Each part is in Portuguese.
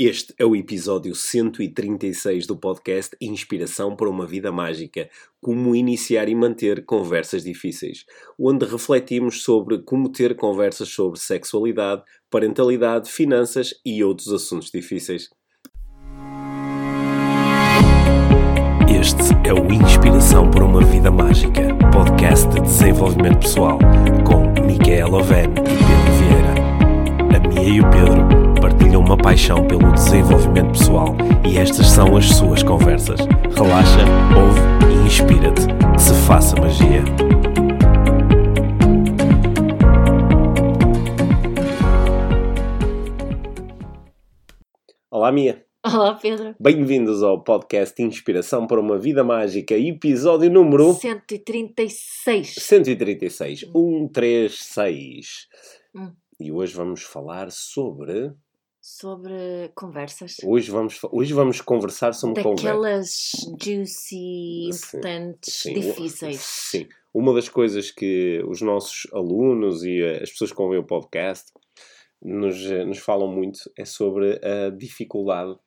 Este é o episódio 136 do podcast Inspiração para uma Vida Mágica: Como iniciar e manter conversas difíceis, onde refletimos sobre como ter conversas sobre sexualidade, parentalidade, finanças e outros assuntos difíceis. Este é o Inspiração para uma Vida Mágica, podcast de desenvolvimento pessoal, com Micaela Oven e Pedro Vieira. A Mia e o Pedro uma paixão pelo desenvolvimento pessoal e estas são as suas conversas. Relaxa, ouve e inspira-te. Que se faça magia. Olá, Mia. Olá, Pedro. Bem-vindos ao podcast Inspiração para uma Vida Mágica, episódio número 136. 136. 136. Hum. E hoje vamos falar sobre. Sobre conversas. Hoje vamos, hoje vamos conversar sobre conversas. Daquelas juicy, Sim, importantes, sim. difíceis. Sim. Uma das coisas que os nossos alunos e eh, as pessoas que ouvem o podcast nos, eh, nos falam muito é sobre a dificuldade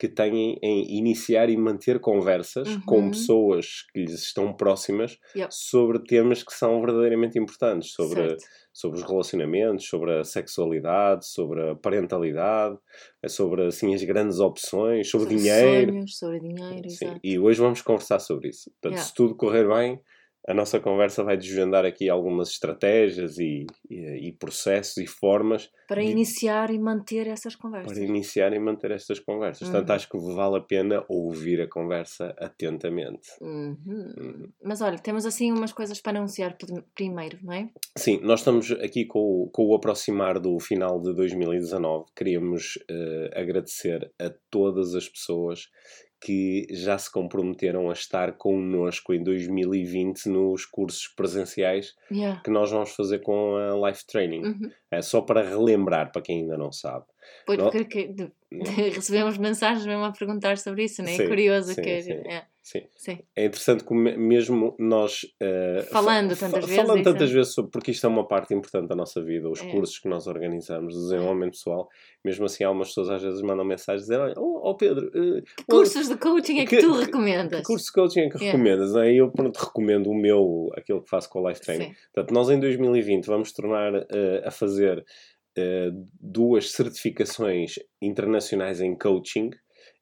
que têm em iniciar e manter conversas Uhum. com pessoas que lhes estão próximas Yep. sobre temas que são verdadeiramente importantes, sobre, Certo. sobre os relacionamentos, sobre a sexualidade, sobre a parentalidade, eh, sobre assim, as grandes opções, sobre, dinheiro. sonhos, sobre dinheiro, Sim, exato. e hoje vamos conversar sobre isso. Portanto, se tudo correr bem, a nossa conversa vai desvendar aqui algumas estratégias e, e, e processos e formas Para de- iniciar e manter essas conversas. para iniciar e manter estas conversas. Portanto, Uhum. acho que vale a pena ouvir a conversa atentamente. Uhum. Uhum. Mas olha, temos assim umas coisas para anunciar prim- primeiro, não é? Sim, nós estamos aqui com, o- com o aproximar do final de 2019. Queríamos eh, agradecer a todas as pessoas que já se comprometeram a estar connosco em 2020 nos cursos presenciais Yeah. que nós vamos fazer com a Life Training. Uhum. É só para relembrar, para quem ainda não sabe. Pois, Não. porque que- de- de- recebemos mensagens mesmo a perguntar sobre isso, não é? Sim, Curioso sim, que sim. é. Sim. Sim. É interessante que me- mesmo nós eh, Falando fa- tantas vezes falando tantas é? vezes sobre porque isto é uma parte importante da nossa vida, os É. cursos que nós organizamos, o desenvolvimento pessoal, mesmo assim algumas pessoas às vezes mandam mensagens olha, oh, oh, Pedro, Que onde- cursos de coaching é que, que- tu recomendas? que curso de coaching é que Yeah. recomendas? Aí eu pronto, recomendo o meu, aquilo que faço com o Life Training. Sim. Portanto, nós em 2020 vamos tornar eh, a fazer eh, duas certificações internacionais em coaching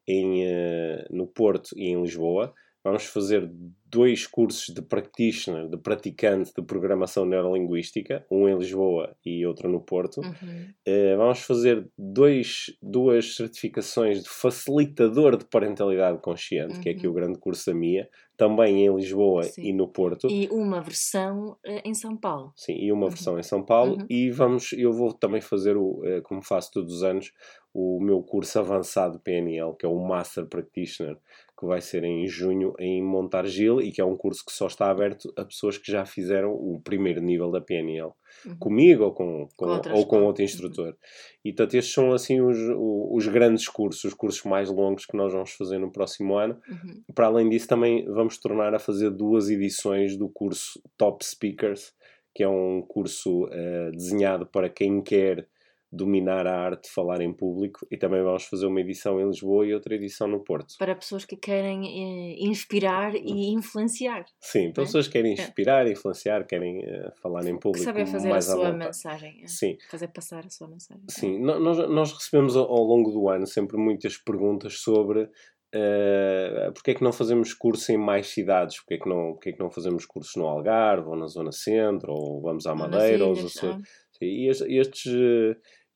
em, eh, no Porto e em Lisboa. Vamos fazer dois cursos de practitioner, de praticante de programação neurolinguística, um em Lisboa e outro no Porto. Uhum. Eh, vamos fazer dois, duas certificações de facilitador de parentalidade consciente, que é aqui Uhum. o grande curso da MIA, também em Lisboa Sim. e no Porto. E uma versão eh, em São Paulo. Sim, e uma Uhum. versão em São Paulo. Uhum. E vamos, eu vou também fazer, o, eh, como faço todos os anos, o meu curso avançado PNL, que é o Master Practitioner, que vai ser em junho em Montargil e que é um curso que só está aberto a pessoas que já fizeram o primeiro nível da PNL. Uhum. Comigo ou com, com- Com ou com outro Uhum. instrutor. E portanto, estes são assim os, os grandes cursos, os cursos mais longos que nós vamos fazer no próximo ano. Uhum. Para além disso, também vamos tornar a fazer duas edições do curso Top Speakers, que é um curso eh, desenhado para quem quer dominar a arte de falar em público. E também vamos fazer uma edição em Lisboa e outra edição no Porto. Para pessoas que querem eh, inspirar e influenciar. Sim, para É? pessoas que querem É. inspirar, influenciar, querem eh, falar em Que público saber fazer a sua mensagem. eh, Sim, Fazer passar a sua mensagem. Sim, no- nós, nós recebemos ao, ao longo do ano sempre muitas perguntas sobre eh, porque é que não fazemos curso em mais cidades, porque é, que não, porque é que não fazemos cursos no Algarve ou na Zona Centro, ou vamos à Madeira, ou aos Açores. E estes,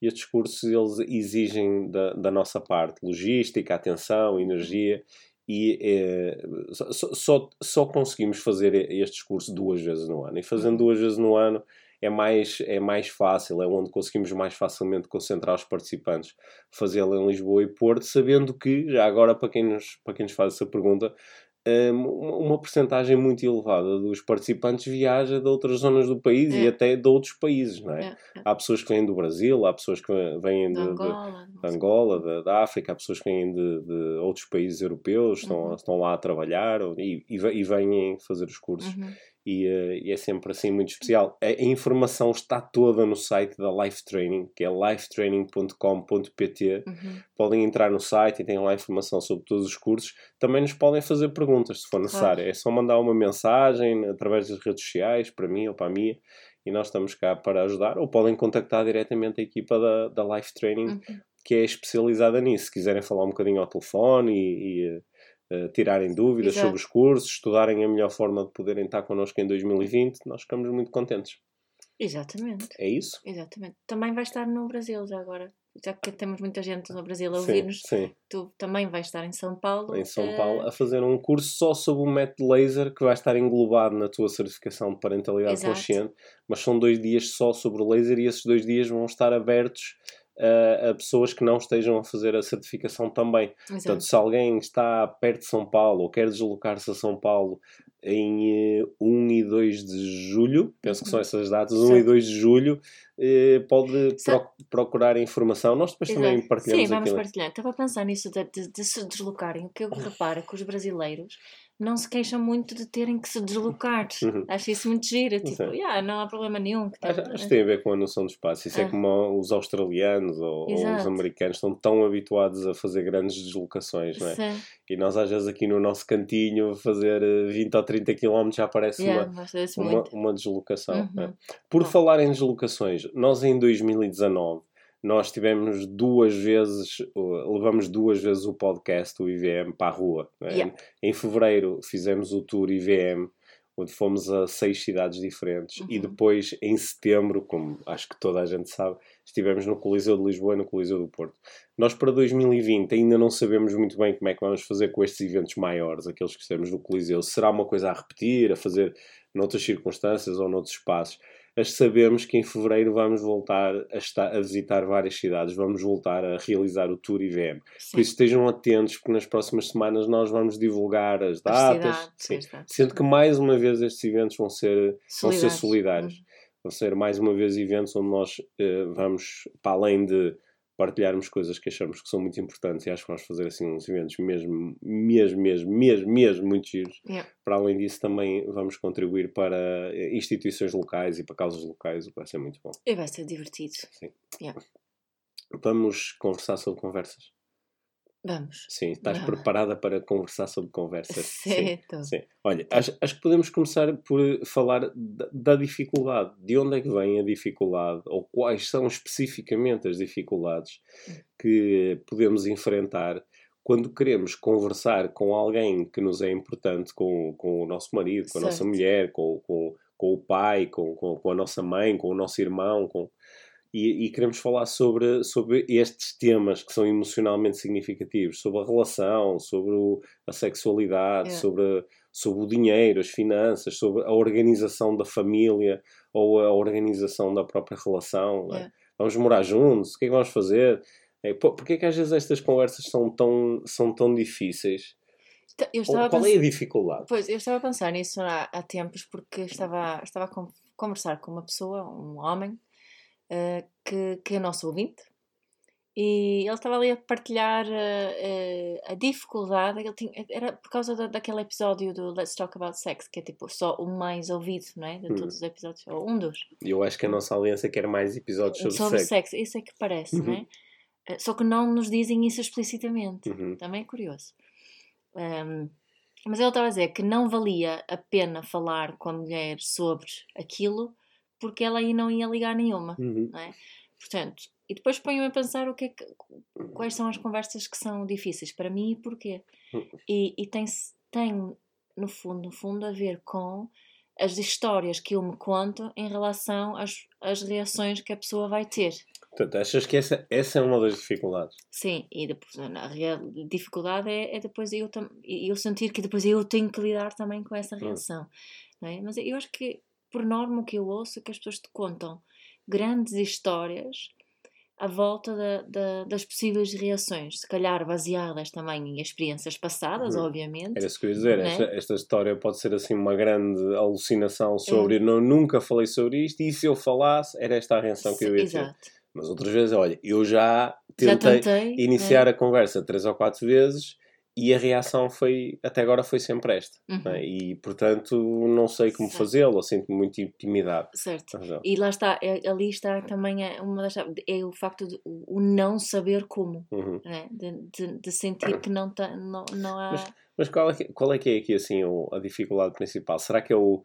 eh, estes cursos eles exigem da, da nossa parte logística, atenção, energia. E eh, só, só, só conseguimos fazer estes cursos duas vezes no ano. E fazendo duas vezes no ano é mais, é mais fácil, é onde conseguimos mais facilmente concentrar os participantes, fazê-lo em Lisboa e Porto, sabendo que, já agora para quem nos, para quem nos faz essa pergunta, uma, percentagem muito elevada dos participantes viaja de outras zonas do país e É. até de outros países, não é? É, é. Há pessoas que vêm do Brasil, há pessoas que vêm De de, de, Angola. de Angola, da, da África, há pessoas que vêm de, de outros países europeus, estão, Uhum. estão lá a trabalhar e, e, e vêm fazer os cursos. Uhum. E, eh, e é sempre assim muito especial. A, a informação está toda no site da Life Training, que é lifetraining.com.pt. Uhum. Podem entrar no site e têm lá informação sobre todos os cursos. Também nos podem fazer perguntas, se for necessário. É só mandar uma mensagem através das redes sociais, para mim ou para a Mia, e nós estamos cá para ajudar. Ou podem contactar diretamente a equipa da, da Life Training, Uhum. que é especializada nisso. Se quiserem falar um bocadinho ao telefone e, e, eh, tirarem dúvidas Exato. sobre os cursos, estudarem a melhor forma de poderem estar connosco em 2020, nós ficamos muito contentes. Exatamente. É isso? Exatamente. Também vai estar no Brasil já agora. Já que temos muita gente no Brasil a ouvir-nos, sim. tu também vais estar em São Paulo. Em São eh, Paulo, a fazer um curso só sobre o método laser que vai estar englobado na tua certificação de parentalidade Exato. consciente, mas são dois dias só sobre o laser e esses dois dias vão estar abertos a, a pessoas que não estejam a fazer a certificação também. Exato. Portanto, se alguém está perto de São Paulo ou quer deslocar-se a São Paulo em eh, 1 e 2 de julho, penso que são Uhum. essas datas, 1 e Certo. 2 de julho, eh, pode pro- procurar informação. Nós depois também Exato. partilhamos Sim, vamos aquilo. partilhar. Estava a pensar nisso de, de- de se deslocarem. O que eu reparo é que os brasileiros não se queixam muito de terem que se deslocar. Uhum. Acho isso muito giro. Tipo, yeah, não há problema nenhum. Que Acho, acho que tem a ver com a noção do espaço. Isso é Ah. como os australianos ou, ou os americanos estão tão habituados a fazer grandes deslocações, não é? Sim. E nós às vezes aqui no nosso cantinho fazer eh, 20 ou 30 km já parece Yeah, uma, uma, uma deslocação. não é? Uhum. Por Bom. falar em deslocações, nós em 2019 nós tivemos duas vezes, levamos duas vezes o podcast, o IVM, para a rua. é? Yeah. Em fevereiro fizemos o tour IVM, onde fomos a seis cidades diferentes, e Uhum. depois em setembro, como acho que toda a gente sabe, estivemos no Coliseu de Lisboa e no Coliseu do Porto. Nós para 2020 ainda não sabemos muito bem como é que vamos fazer com estes eventos maiores, aqueles que fizemos no Coliseu. Será uma coisa a repetir, a fazer noutras circunstâncias ou noutros espaços? Sabemos que em fevereiro vamos voltar a, estar, a visitar várias cidades, vamos voltar a realizar o Tour IVM. Por Sim. isso estejam atentos, porque nas próximas semanas nós vamos divulgar as As datas. cidades, Sim. as datas. Sendo que mais uma vez estes eventos vão ser, vão ser Solidários. solidários. Uhum. Vão ser mais uma vez eventos onde nós eh, vamos, para além de partilharmos coisas que achamos que são muito importantes, e acho que vamos fazer assim uns eventos mesmo, mesmo, mesmo, mesmo, mesmo muito giros. Yeah. Para além disso, também vamos contribuir para eh, instituições locais e para causas locais, o que vai ser muito bom. E vai ser divertido. Vamos conversar sobre conversas. Vamos. Sim, estás Não. preparada para conversar sobre conversas? Sim. Certo. Sim. Olha, acho, acho que podemos começar por falar da, da dificuldade. De onde é que vem a dificuldade? Ou quais são especificamente as dificuldades que podemos enfrentar quando queremos conversar com alguém que nos é importante, com, com o nosso marido, com a nossa mulher, com, com, com o pai, com, com, com a nossa mãe, com o nosso irmão, com... E, e queremos falar sobre, sobre estes temas que são emocionalmente significativos, sobre a relação, sobre o- a sexualidade, É. sobre, sobre o dinheiro, as finanças, sobre a organização da família ou a organização da própria relação. é? É. Vamos morar juntos? O que é que vamos fazer? É, Porquê é que às vezes estas conversas são tão, são tão difíceis? Então, Eu Ou estava a qual é a dificuldade? Pois, eu estava a pensar nisso há, há tempos porque estava, estava a con- conversar com uma pessoa, um homem, eh, que, que é nosso ouvinte, e ele estava ali a partilhar eh, eh, a dificuldade, ele tinha, era por causa da, daquele episódio do Let's Talk About Sex, que é tipo só o mais ouvido, não é? De Hum. todos os episódios, ou um dos. Eu acho que a nossa aliança quer mais episódios sobre, sobre sexo. sexo, isso é que parece, não Uhum. é? Eh, Só que não nos dizem isso explicitamente. Uhum. Também é curioso. Ahm, mas ele estava a dizer que não valia a pena falar com a mulher sobre aquilo porque ela aí não ia ligar nenhuma, Uhum. não é? Portanto, e depois ponho-me a pensar o que é que, quais são as conversas que são difíceis para mim e porquê. E, e tem, tem, no fundo, no fundo, a ver com as histórias que eu me conto em relação às, às reações que a pessoa vai ter. Portanto, achas que essa, essa é uma das dificuldades? Sim, e depois a real dificuldade é, é depois eu, eu sentir que depois eu tenho que lidar também com essa reação. Não é? Mas eu acho que, por norma, o que eu ouço é que as pessoas te contam grandes histórias à volta da- da- das possíveis reações, se calhar baseadas também em experiências passadas, Uhum. obviamente. Era isso que eu ia dizer. Né? Esta, esta história pode ser assim uma grande alucinação sobre não, nunca falei sobre isto e se eu falasse era esta a reação que eu ia ter. Exato. Mas outras vezes, olha, eu já Já tentei, tentei, iniciar é. a conversa três ou quatro vezes e a reação foi, até agora foi sempre esta. Uhum. não é? E, portanto, não sei como fazê-lo, sinto-me muito intimidado. Certo. Mas, E lá está, é- ali está também é uma das é o facto de o não saber como, uhum. né? de, de, de sentir que não, tá, não, não há. Mas- Mas qual é que, qual é, que é aqui assim o- a dificuldade principal? Será que é o.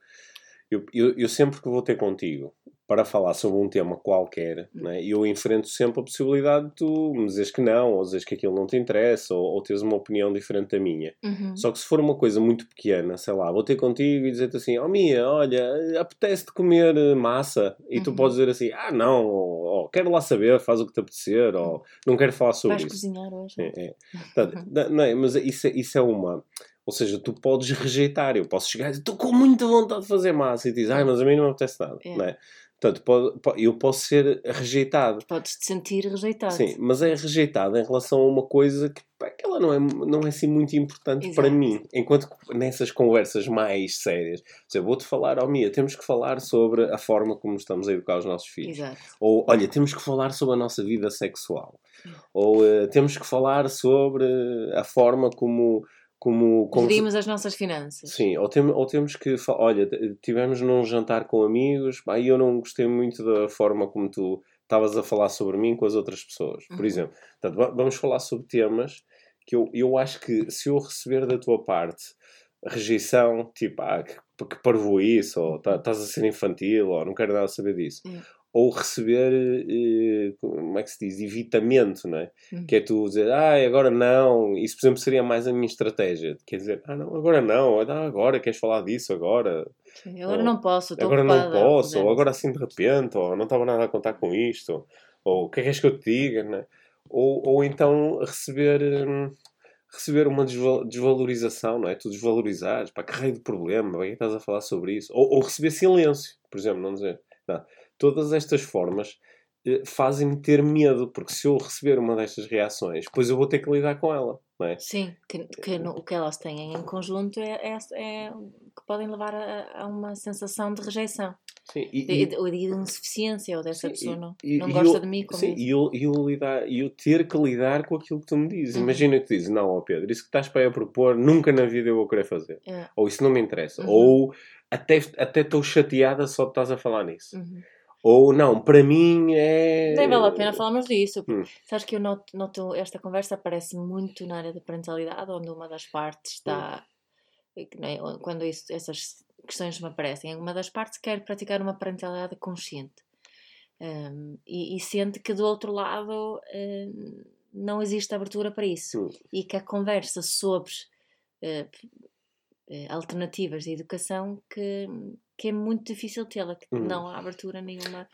Eu, eu, eu sempre que vou ter contigo para falar sobre um tema qualquer, né, eu enfrento sempre a possibilidade de tu me dizeres que não, ou dizeres que aquilo não te interessa, ou, ou teres uma opinião diferente da minha. Uhum. Só que se for uma coisa muito pequena, sei lá, vou ter contigo e dizer-te assim: Oh Mia, olha, apetece-te comer eh, massa. E tu Uhum. podes dizer assim: Ah, não, ou, ou quero lá saber, faz o que te apetecer, ou não quero falar sobre Vais isso. cozinhar hoje? É, é. Portanto, não, é, mas isso, é- isso é uma. Ou seja, tu podes rejeitar. Eu posso chegar e dizer: Estou com muita vontade de fazer massa. E diz: Ai, mas a mim não me apetece nada. É. Não é? Portanto, pode- po- eu posso ser rejeitado. Podes te sentir rejeitado. Sim, mas é rejeitado em relação a uma coisa que, pá, que ela não é, não é assim muito importante para Exato. mim. Enquanto que nessas conversas mais sérias, exemplo, vou-te falar, oh Mia, temos que falar sobre a forma como estamos a educar os nossos filhos. Exato. Ou, olha, temos que falar sobre a nossa vida sexual. Ou eh, temos que falar sobre a forma como. Como, como Gerimos as nossas finanças. Sim, ou, tem- ou temos que. Olha, tivemos num jantar com amigos e eu não gostei muito da forma como tu estavas a falar sobre mim com as outras pessoas. Por Uhum. exemplo, portanto, va- vamos falar sobre temas que eu, eu acho que se eu receber da tua parte rejeição, tipo, ah, que, que parvo isso, ou tá- estás a ser infantil, ou não quero nada saber disso. É. Ou receber, eh, como é que se diz, evitamento, não é? Uhum. Que é tu dizer, ah, agora não. Isso, por exemplo, seria mais a minha estratégia. Quer dizer, ah, não, agora não. Ah, agora queres falar disso, agora. Sim, Agora Ou, não posso, estou agora não ocupada, posso. por Ou agora assim de repente. Ou não estava nada a contar com isto. Ou o que é que queres que eu te diga, né? Ou, ou então receber... hum, Receber uma desval- desvalorização, não é? Tu desvalorizares, pá, que raio de problema, para é que estás a falar sobre isso? Ou, ou receber silêncio, por exemplo, não dizer. Não. Todas estas formas eh, fazem-me ter medo, porque se eu receber uma destas reações, depois eu vou ter que lidar com ela, não é? Sim, que, que no- o que elas têm em conjunto é, é, é- que podem levar a, a uma sensação de rejeição, Sim, e, de, ou de insuficiência, ou dessa sim, pessoa não, e- não gosta eu- de mim como Sim, e eu, eu, lidar, eu ter que lidar com aquilo que tu me dizes. Uhum. Imagina que tu dizes, não, Pedro, isso que estás para aí a propor, nunca na vida eu vou querer fazer. É. Ou isso não me interessa. Uhum. Ou até até estou chateada só de estás a falar nisso. Uhum. Ou não, para mim é... Nem vale a pena falarmos disso. Hum. Sabes que eu noto, noto esta conversa aparece muito na área da parentalidade, onde uma das partes está. nem- Quando isso- essas questões me aparecem, uma das partes quer praticar uma parentalidade consciente. Um, e, e sente que do outro lado um, não existe abertura para isso. Hum. E que a conversa sobre eh, alternativas de educação que, que é muito difícil tê-la, que Hum. não há abertura nenhuma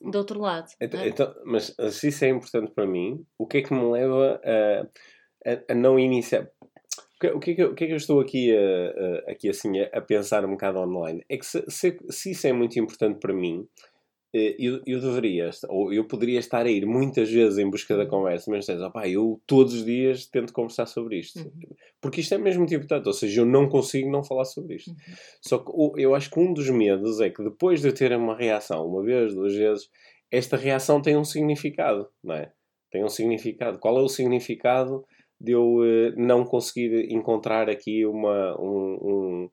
do outro lado. Então, é? então, mas se isso é importante para mim, o que é que me leva a, a, a não iniciar? O que, é que eu, o que é que eu estou aqui, a, a- aqui assim a, pensar um bocado online? É que se, se, se isso é muito importante para mim, eu, eu deveria, ou eu poderia estar a ir muitas vezes em busca da Uhum. conversa, mas dizes, opá, eu todos os dias tento conversar sobre isto. Uhum. Porque isto é mesmo muito importante, ou seja, eu não consigo não falar sobre isto. Uhum. Só que eu acho que um dos medos é que depois de eu ter uma reação, uma vez, duas vezes, esta reação tem um significado, não é? Tem um significado. Qual é o significado de eu eh, não conseguir encontrar aqui uma, um, um,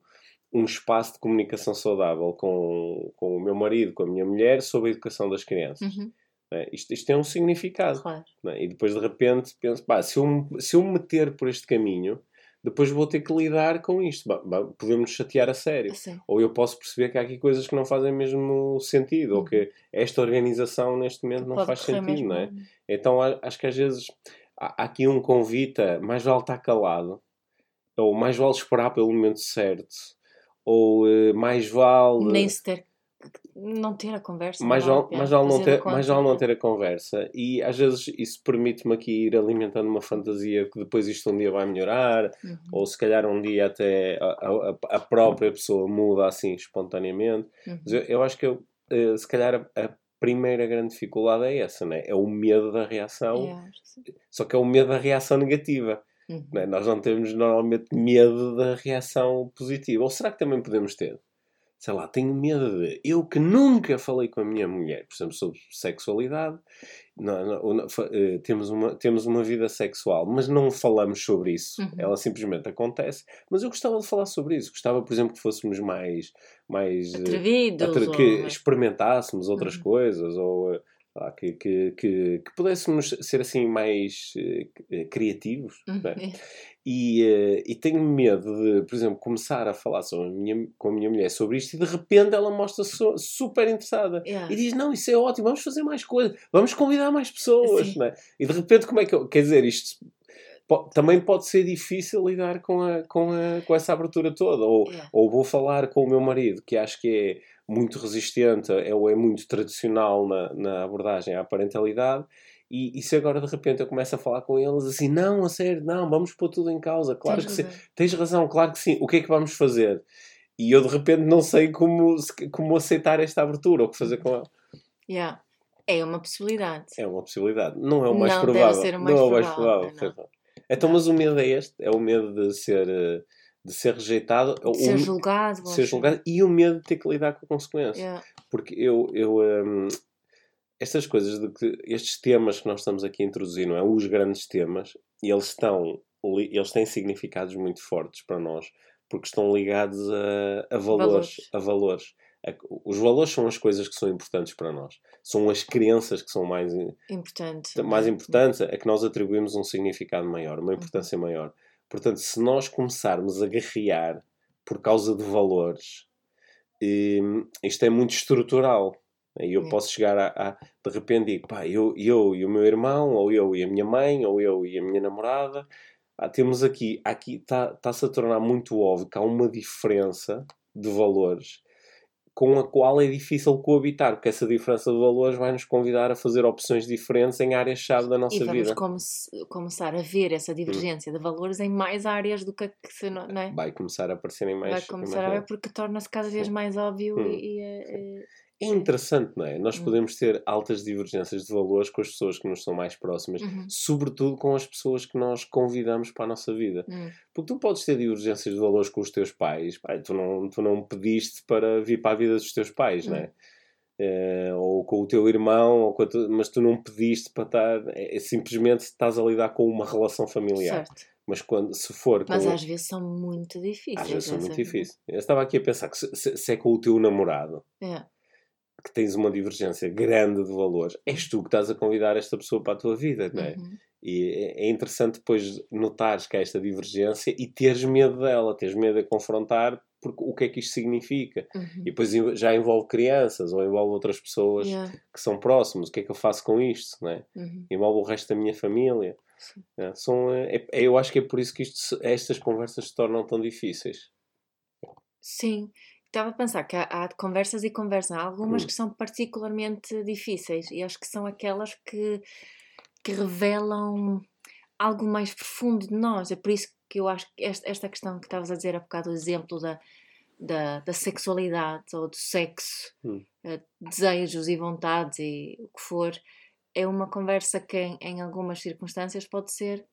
um espaço de comunicação saudável com, com o meu marido, com a minha mulher, sobre a educação das crianças? Uhum, é? Isto, isto tem um significado. claro. é? E depois de repente penso, pá, se eu, se eu me meter por este caminho, depois vou ter que lidar com isto. Podemos chatear a sério. Sim. Ou eu posso perceber que há aqui coisas que não fazem mesmo sentido, ou que esta organização neste momento não Pode faz sentido, mesmo não é? Então a- acho que às vezes há há aqui um convite a mais vale estar calado, ou mais vale esperar pelo momento certo, ou eh, mais vale. Nem se ter. Não ter a conversa. Mais vale, mais, vale não ter, mais vale não ter a conversa e às vezes isso permite-me aqui ir alimentando uma fantasia que depois isto um dia vai melhorar Uhum, ou se calhar um dia até a, a- a própria pessoa muda assim espontaneamente uhum. mas eu, eu acho que eu, eh, se calhar a, a primeira grande dificuldade é essa, né? é o medo da reação só que é o medo da reação negativa Uhum. né? nós não temos normalmente medo da reação positiva ou será que também podemos ter? sei lá, tenho medo de. Eu que nunca falei com a minha mulher, por exemplo, sobre sexualidade, não, não, não, uh, temos, uma, temos uma vida sexual, mas não falamos sobre isso. Uhum. Ela simplesmente acontece. Mas eu gostava de falar sobre isso. Gostava, por exemplo, que fôssemos mais. mais eh, Atrevidos. Uh, que ou... experimentássemos outras uhum. coisas, ou. Que, que, que, que, pudéssemos ser assim mais uh, criativos. Uhum. Né? E, uh, e tenho medo de, por exemplo, começar a falar a minha, com a minha mulher sobre isto e de repente ela mostra-se super interessada yeah. e diz: Não, isso é ótimo, vamos fazer mais coisas, vamos convidar mais pessoas. Né? E de repente, como é que eu. Quer dizer, isto também pode ser difícil lidar com, a, com, a, com essa abertura toda. Ou, yeah. ou vou falar com o meu marido, que acho que é muito resistente é, ou é muito tradicional na, na abordagem à parentalidade, e, e, se agora de repente eu começo a falar com eles assim, não, a sério, não, vamos pôr tudo em causa, claro tens que razão. sim, tens razão, claro que sim, o que é que vamos fazer? E eu de repente não sei como, como aceitar esta abertura, ou o que fazer com ela. Yeah. É uma possibilidade. É uma possibilidade. Não é o mais não provável. Deve ser o mais não é o mais provável. provável. Então, mas o medo é este, é o medo de ser de ser rejeitado, de ser julgado, de ser julgado e o medo de ter que lidar com a consequência. Yeah. Porque eu, eu um, estas coisas de que estes temas que nós estamos aqui a introduzir, não é? Os grandes temas, eles estão eles têm significados muito fortes para nós porque estão ligados a, a valores, valores, a valores. Os valores são as coisas que são importantes para nós. São as crenças que são mais importantes. Mais importantes, é que nós atribuímos um significado maior, uma importância uhum. maior. Portanto, se nós começarmos a guerrear por causa de valores, hum, isto é muito estrutural. E eu posso chegar a, a, de repente digo, pá, eu, eu e o meu irmão, ou eu e a minha mãe, ou eu e a minha namorada, ah, temos aqui, aqui está-se a tornar muito óbvio que há uma diferença de valores com a qual é difícil coabitar, porque essa diferença de valores vai nos convidar a fazer opções diferentes em áreas-chave da nossa e vamos vida. começar a ver essa divergência hum. de valores em mais áreas do que, que se não, é? Vai começar a aparecer em mais Vai começar a ver porque torna-se cada vez mais óbvio hum. e, e, e é interessante, não é? Nós hum. podemos ter altas divergências de valores com as pessoas que nos são mais próximas, uhum. sobretudo com as pessoas que nós convidamos para a nossa vida. Uhum. Porque tu podes ter divergências de valores com os teus pais, pai, tu, não, tu não pediste para vir para a vida dos teus pais, uhum. não é? é? ou com o teu irmão, ou tu, mas tu não pediste para estar. É, é, simplesmente estás a lidar com uma relação familiar. Certo. Mas quando, se for. Mas às vezes são muito difíceis. Às vezes são muito difíceis. Eu estava aqui a pensar que se, se, se é com o teu namorado. É que tens uma divergência grande de valores, és tu que estás a convidar esta pessoa para a tua vida, não é? Uhum. E é, é interessante depois notares que há esta divergência e teres medo dela, teres medo de confrontar porque o que é que isto significa. Uhum. E depois já envolve crianças ou envolve outras pessoas yeah. que são próximos. O que é que eu faço com isto? Não é? Uhum. Envolve o resto da minha família. É, são, é, é, eu acho que é por isso que isto, estas conversas se tornam tão difíceis. Sim, Estava a pensar que há, há, conversas e conversas. Há algumas hum. que são particularmente difíceis e acho que são aquelas que, que revelam algo mais profundo de nós. É por isso que eu acho que esta, esta questão que estavas a dizer há bocado, o exemplo da, da, da sexualidade ou do sexo, hum. uh, desejos e vontades e o que for, é uma conversa que em, em algumas circunstâncias pode ser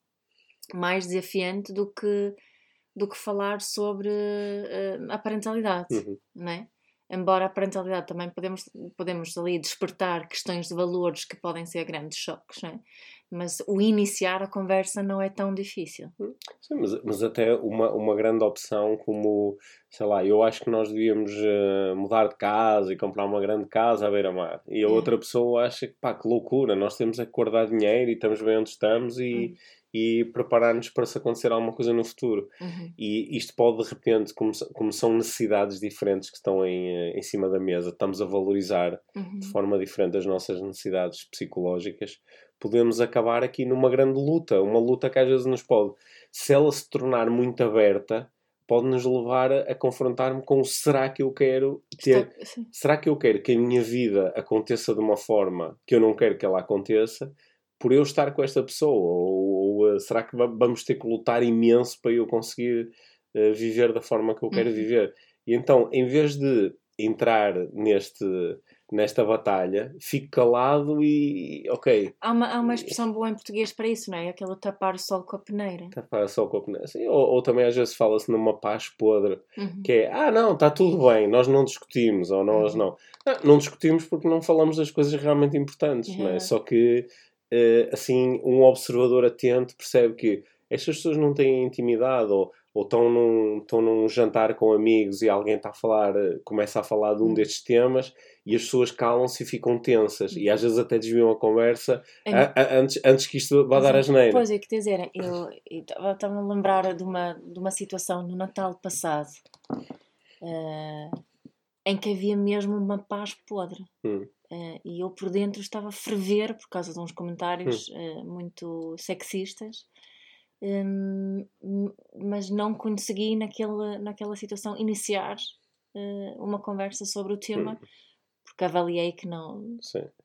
mais desafiante do que do que falar sobre uh, a parentalidade, uhum. não é? Embora a parentalidade também podemos, podemos ali despertar questões de valores que podem ser grandes choques, não é? Mas o iniciar a conversa não é tão difícil. Hum, sim, mas, mas até uma, uma grande opção como, sei lá, eu acho que nós devíamos uh, mudar de casa e comprar uma grande casa à beira-mar. E a é. outra pessoa acha que, pá, que loucura, nós temos é que guardar dinheiro e estamos bem onde estamos e, hum e preparar-nos para se acontecer alguma coisa no futuro. Uhum. E isto pode, de repente, como, como são necessidades diferentes que estão em, eh, em cima da mesa, estamos a valorizar uhum. de forma diferente as nossas necessidades psicológicas, podemos acabar aqui numa grande luta. Uma luta que às vezes nos pode, se ela se tornar muito aberta, pode nos levar a, a confrontar-me com será que eu quero ter, Está... será que eu quero que a minha vida aconteça de uma forma que eu não quero que ela aconteça por eu estar com esta pessoa? Ou, ou uh, será que vamos ter que lutar imenso para eu conseguir uh, viver da forma que eu quero uhum. viver? E então, em vez de entrar neste, nesta batalha, fico calado e ok. Há uma, há uma expressão boa em português para isso, não é? Aquela tapar o sol com a peneira. Tapar o sol com a peneira. Sim, ou, ou, também às vezes fala-se numa paz podre, uhum. que é, ah não, está tudo bem, nós não discutimos, ou nós uhum. não. não. Não discutimos porque não falamos das coisas realmente importantes, uhum. não é? Só que, uh, assim, um observador atento percebe que estas pessoas não têm intimidade, ou ou estão num, estão num jantar com amigos e alguém está a falar, começa a falar de um hum. destes temas e as pessoas calam-se e ficam tensas e às vezes até desviam a conversa a, a, antes, antes que isto vá dar a geneira. Pois é, que dizer, eu estava a lembrar de uma, de uma situação no Natal passado uh, em que havia mesmo uma paz podre. Hum. Uh, e eu por dentro estava a ferver por causa de uns comentários hum. uh, muito sexistas um, mas não consegui naquela, naquela situação iniciar uh, uma conversa sobre o tema hum. Porque avaliei que não,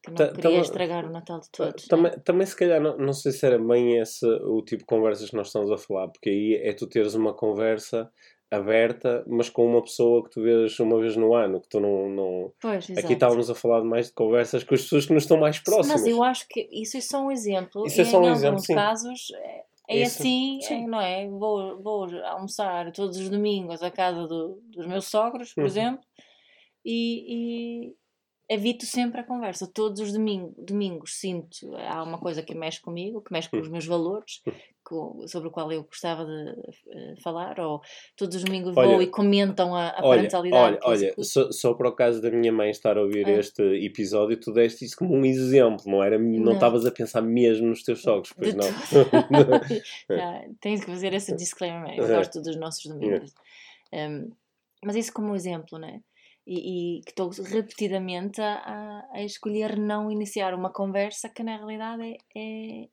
que não queria estragar o Natal de todos. Também, também se calhar não, não sei se era bem esse o tipo de conversas que nós estamos a falar, porque aí é tu teres uma conversa aberta, mas com uma pessoa que tu vês uma vez no ano, que tu não. não... Pois, Aqui estávamos a falar mais de conversas com as pessoas que nos estão mais próximas. Mas eu acho que isso é só um exemplo. Isso é só um em exemplo, alguns sim. casos é, é Isso. assim, é, não é? Vou, vou almoçar todos os domingos à casa do, dos meus sogros, por uhum. exemplo, e, e, evito sempre a conversa. Todos os domingos, domingos sinto, há uma coisa que mexe comigo, que mexe com os meus valores, com, sobre o qual eu gostava de uh, falar, ou todos os domingos olha, vou e comentam a, a olha, parentalidade. Olha, olha só, só para o caso da minha mãe estar a ouvir é. este episódio, tu deste isso como um exemplo, não era? Não estavas a pensar mesmo nos teus sogros, pois de não. ah, tens que fazer esse disclaimer, eu gosto dos nossos domingos. Um, mas isso como exemplo, né? E, e que estou repetidamente a, a, escolher não iniciar uma conversa que na realidade é, é,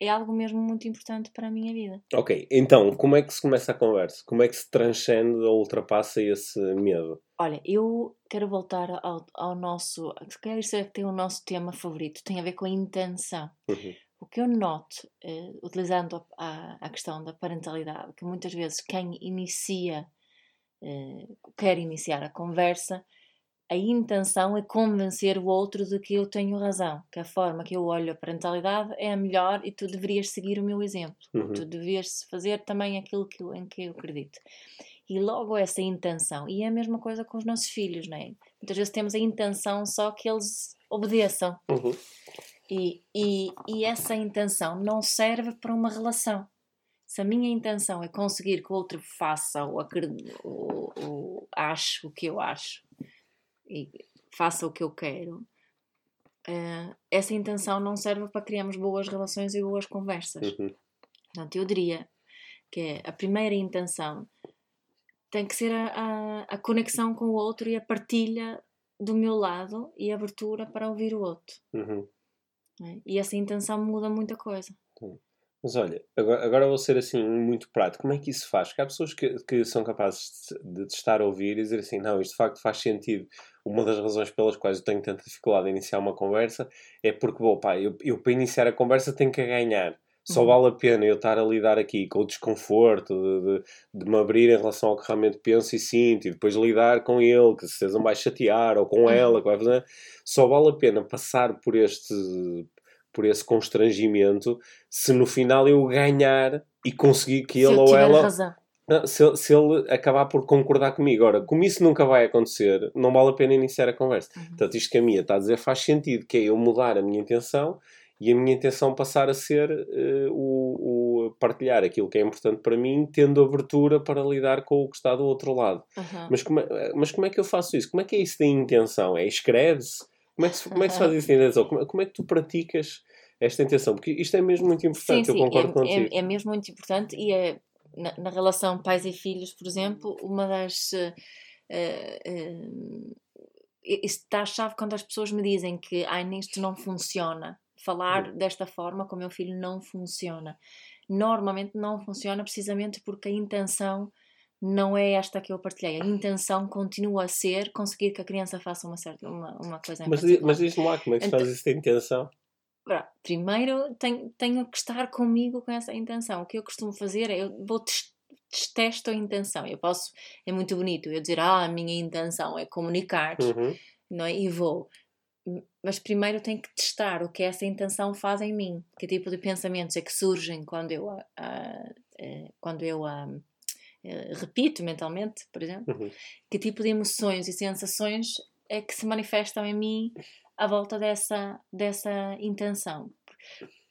é, algo mesmo muito importante para a minha vida. Ok, então como é que se começa a conversa? Como é que se transcende ou ultrapassa esse medo? Olha, eu quero voltar ao, ao nosso. Se calhar isso é que tem o nosso tema favorito, tem a ver com a intenção. Uhum. O que eu noto, eh, utilizando a, a, questão da parentalidade, que muitas vezes quem inicia quer iniciar a conversa, a intenção é convencer o outro de que eu tenho razão, que a forma que eu olho a parentalidade é a melhor e tu deverias seguir o meu exemplo. Uhum. Tu deverias fazer também aquilo que em que eu acredito. E logo essa intenção. E é a mesma coisa com os nossos filhos, não é? Muitas vezes temos a intenção só que eles obedeçam. Uhum. E, e, e essa intenção não serve para uma relação se a minha intenção é conseguir que o outro faça ou, ou, ou ache o que eu acho e faça o que eu quero, uh, essa intenção não serve para criarmos boas relações e boas conversas. Uhum. Portanto, eu diria que é a primeira intenção tem que ser a, a, a, conexão com o outro e a partilha do meu lado e a abertura para ouvir o outro. Uhum. É? E essa intenção muda muita coisa. Uhum. Mas olha, agora, agora vou ser assim muito prático. Como é que isso faz? Porque há pessoas que, que são capazes de, de estar a ouvir e dizer assim: não, isto de facto faz sentido. Uma das razões pelas quais eu tenho tanta dificuldade em iniciar uma conversa é porque, bom, pá, eu, eu para iniciar a conversa tenho que ganhar. Só uhum. vale a pena eu estar a lidar aqui com o desconforto de, de, de, me abrir em relação ao que realmente penso e sinto e depois lidar com ele, que se certeza vai chatear, ou com uhum. ela, que vai fazer. Só vale a pena passar por este por esse constrangimento se no final eu ganhar e conseguir que ele ou ela. Razão. Se, se, ele acabar por concordar comigo. Ora, como isso nunca vai acontecer, não vale a pena iniciar a conversa. Uhum. Portanto, isto que a minha está a dizer faz sentido, que é eu mudar a minha intenção e a minha intenção passar a ser uh, o, o, partilhar aquilo que é importante para mim, tendo abertura para lidar com o que está do outro lado. Uhum. Mas, como é, mas como é que eu faço isso? Como é que é isso da intenção? É escreve-se? Como é que se, como é que se faz isso da intenção? Como, como é que tu praticas esta intenção? Porque isto é mesmo muito importante, sim, sim, eu concordo é, contigo. É, é, mesmo muito importante e é, na, na, relação pais e filhos, por exemplo, uma das. Uh, uh, está a chave quando as pessoas me dizem que ah, isto não funciona. Falar hum. desta forma com o meu filho não funciona. Normalmente não funciona precisamente porque a intenção não é esta que eu partilhei. A intenção continua a ser conseguir que a criança faça uma certa uma, uma coisa Mas, mas diz-me lá como é que então, faz isso da intenção primeiro tenho, tenho que estar comigo com essa intenção. O que eu costumo fazer é eu vou testo a intenção. Eu posso, é muito bonito eu dizer, ah, a minha intenção é comunicar, uhum. não é? E vou. mas primeiro tenho que testar o que essa intenção faz em mim, que tipo de pensamentos é que surgem quando eu, uh, uh, quando eu uh, repito mentalmente, por exemplo, Uhum. que tipo de emoções e sensações é que se manifestam em mim à volta dessa, dessa intenção.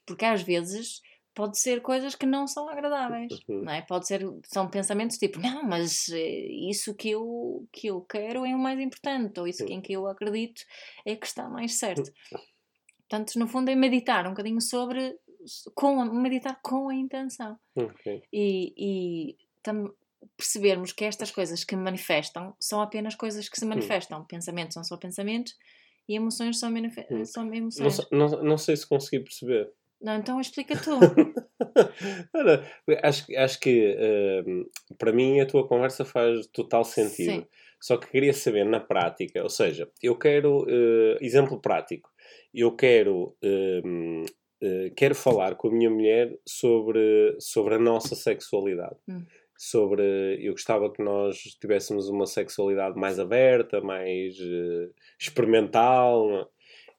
Porque às vezes pode ser coisas que não são agradáveis, Uhum. não é? Pode ser, são pensamentos tipo, não, mas eh, isso que eu, que eu quero é o mais importante, ou isso Uhum. em que eu acredito é que está mais certo. Portanto, no fundo é meditar um bocadinho sobre, com meditar com a intenção Ok. e, e tam- percebermos que estas coisas que manifestam são apenas coisas que se manifestam. Pensamentos são só pensamentos e emoções são, Hum. são Não, emoções. sei- não, não sei se consegui perceber. Não, então explica tu. Acho, que- acho que hum, para mim a tua conversa faz total sentido. Sim. Só que queria saber na prática, ou seja, eu quero, eh, exemplo prático, eu quero, hum, eh, quero falar com a minha mulher sobre, sobre a nossa sexualidade. Hum. Sobre, eu gostava que nós tivéssemos uma sexualidade mais aberta, mais eh, experimental.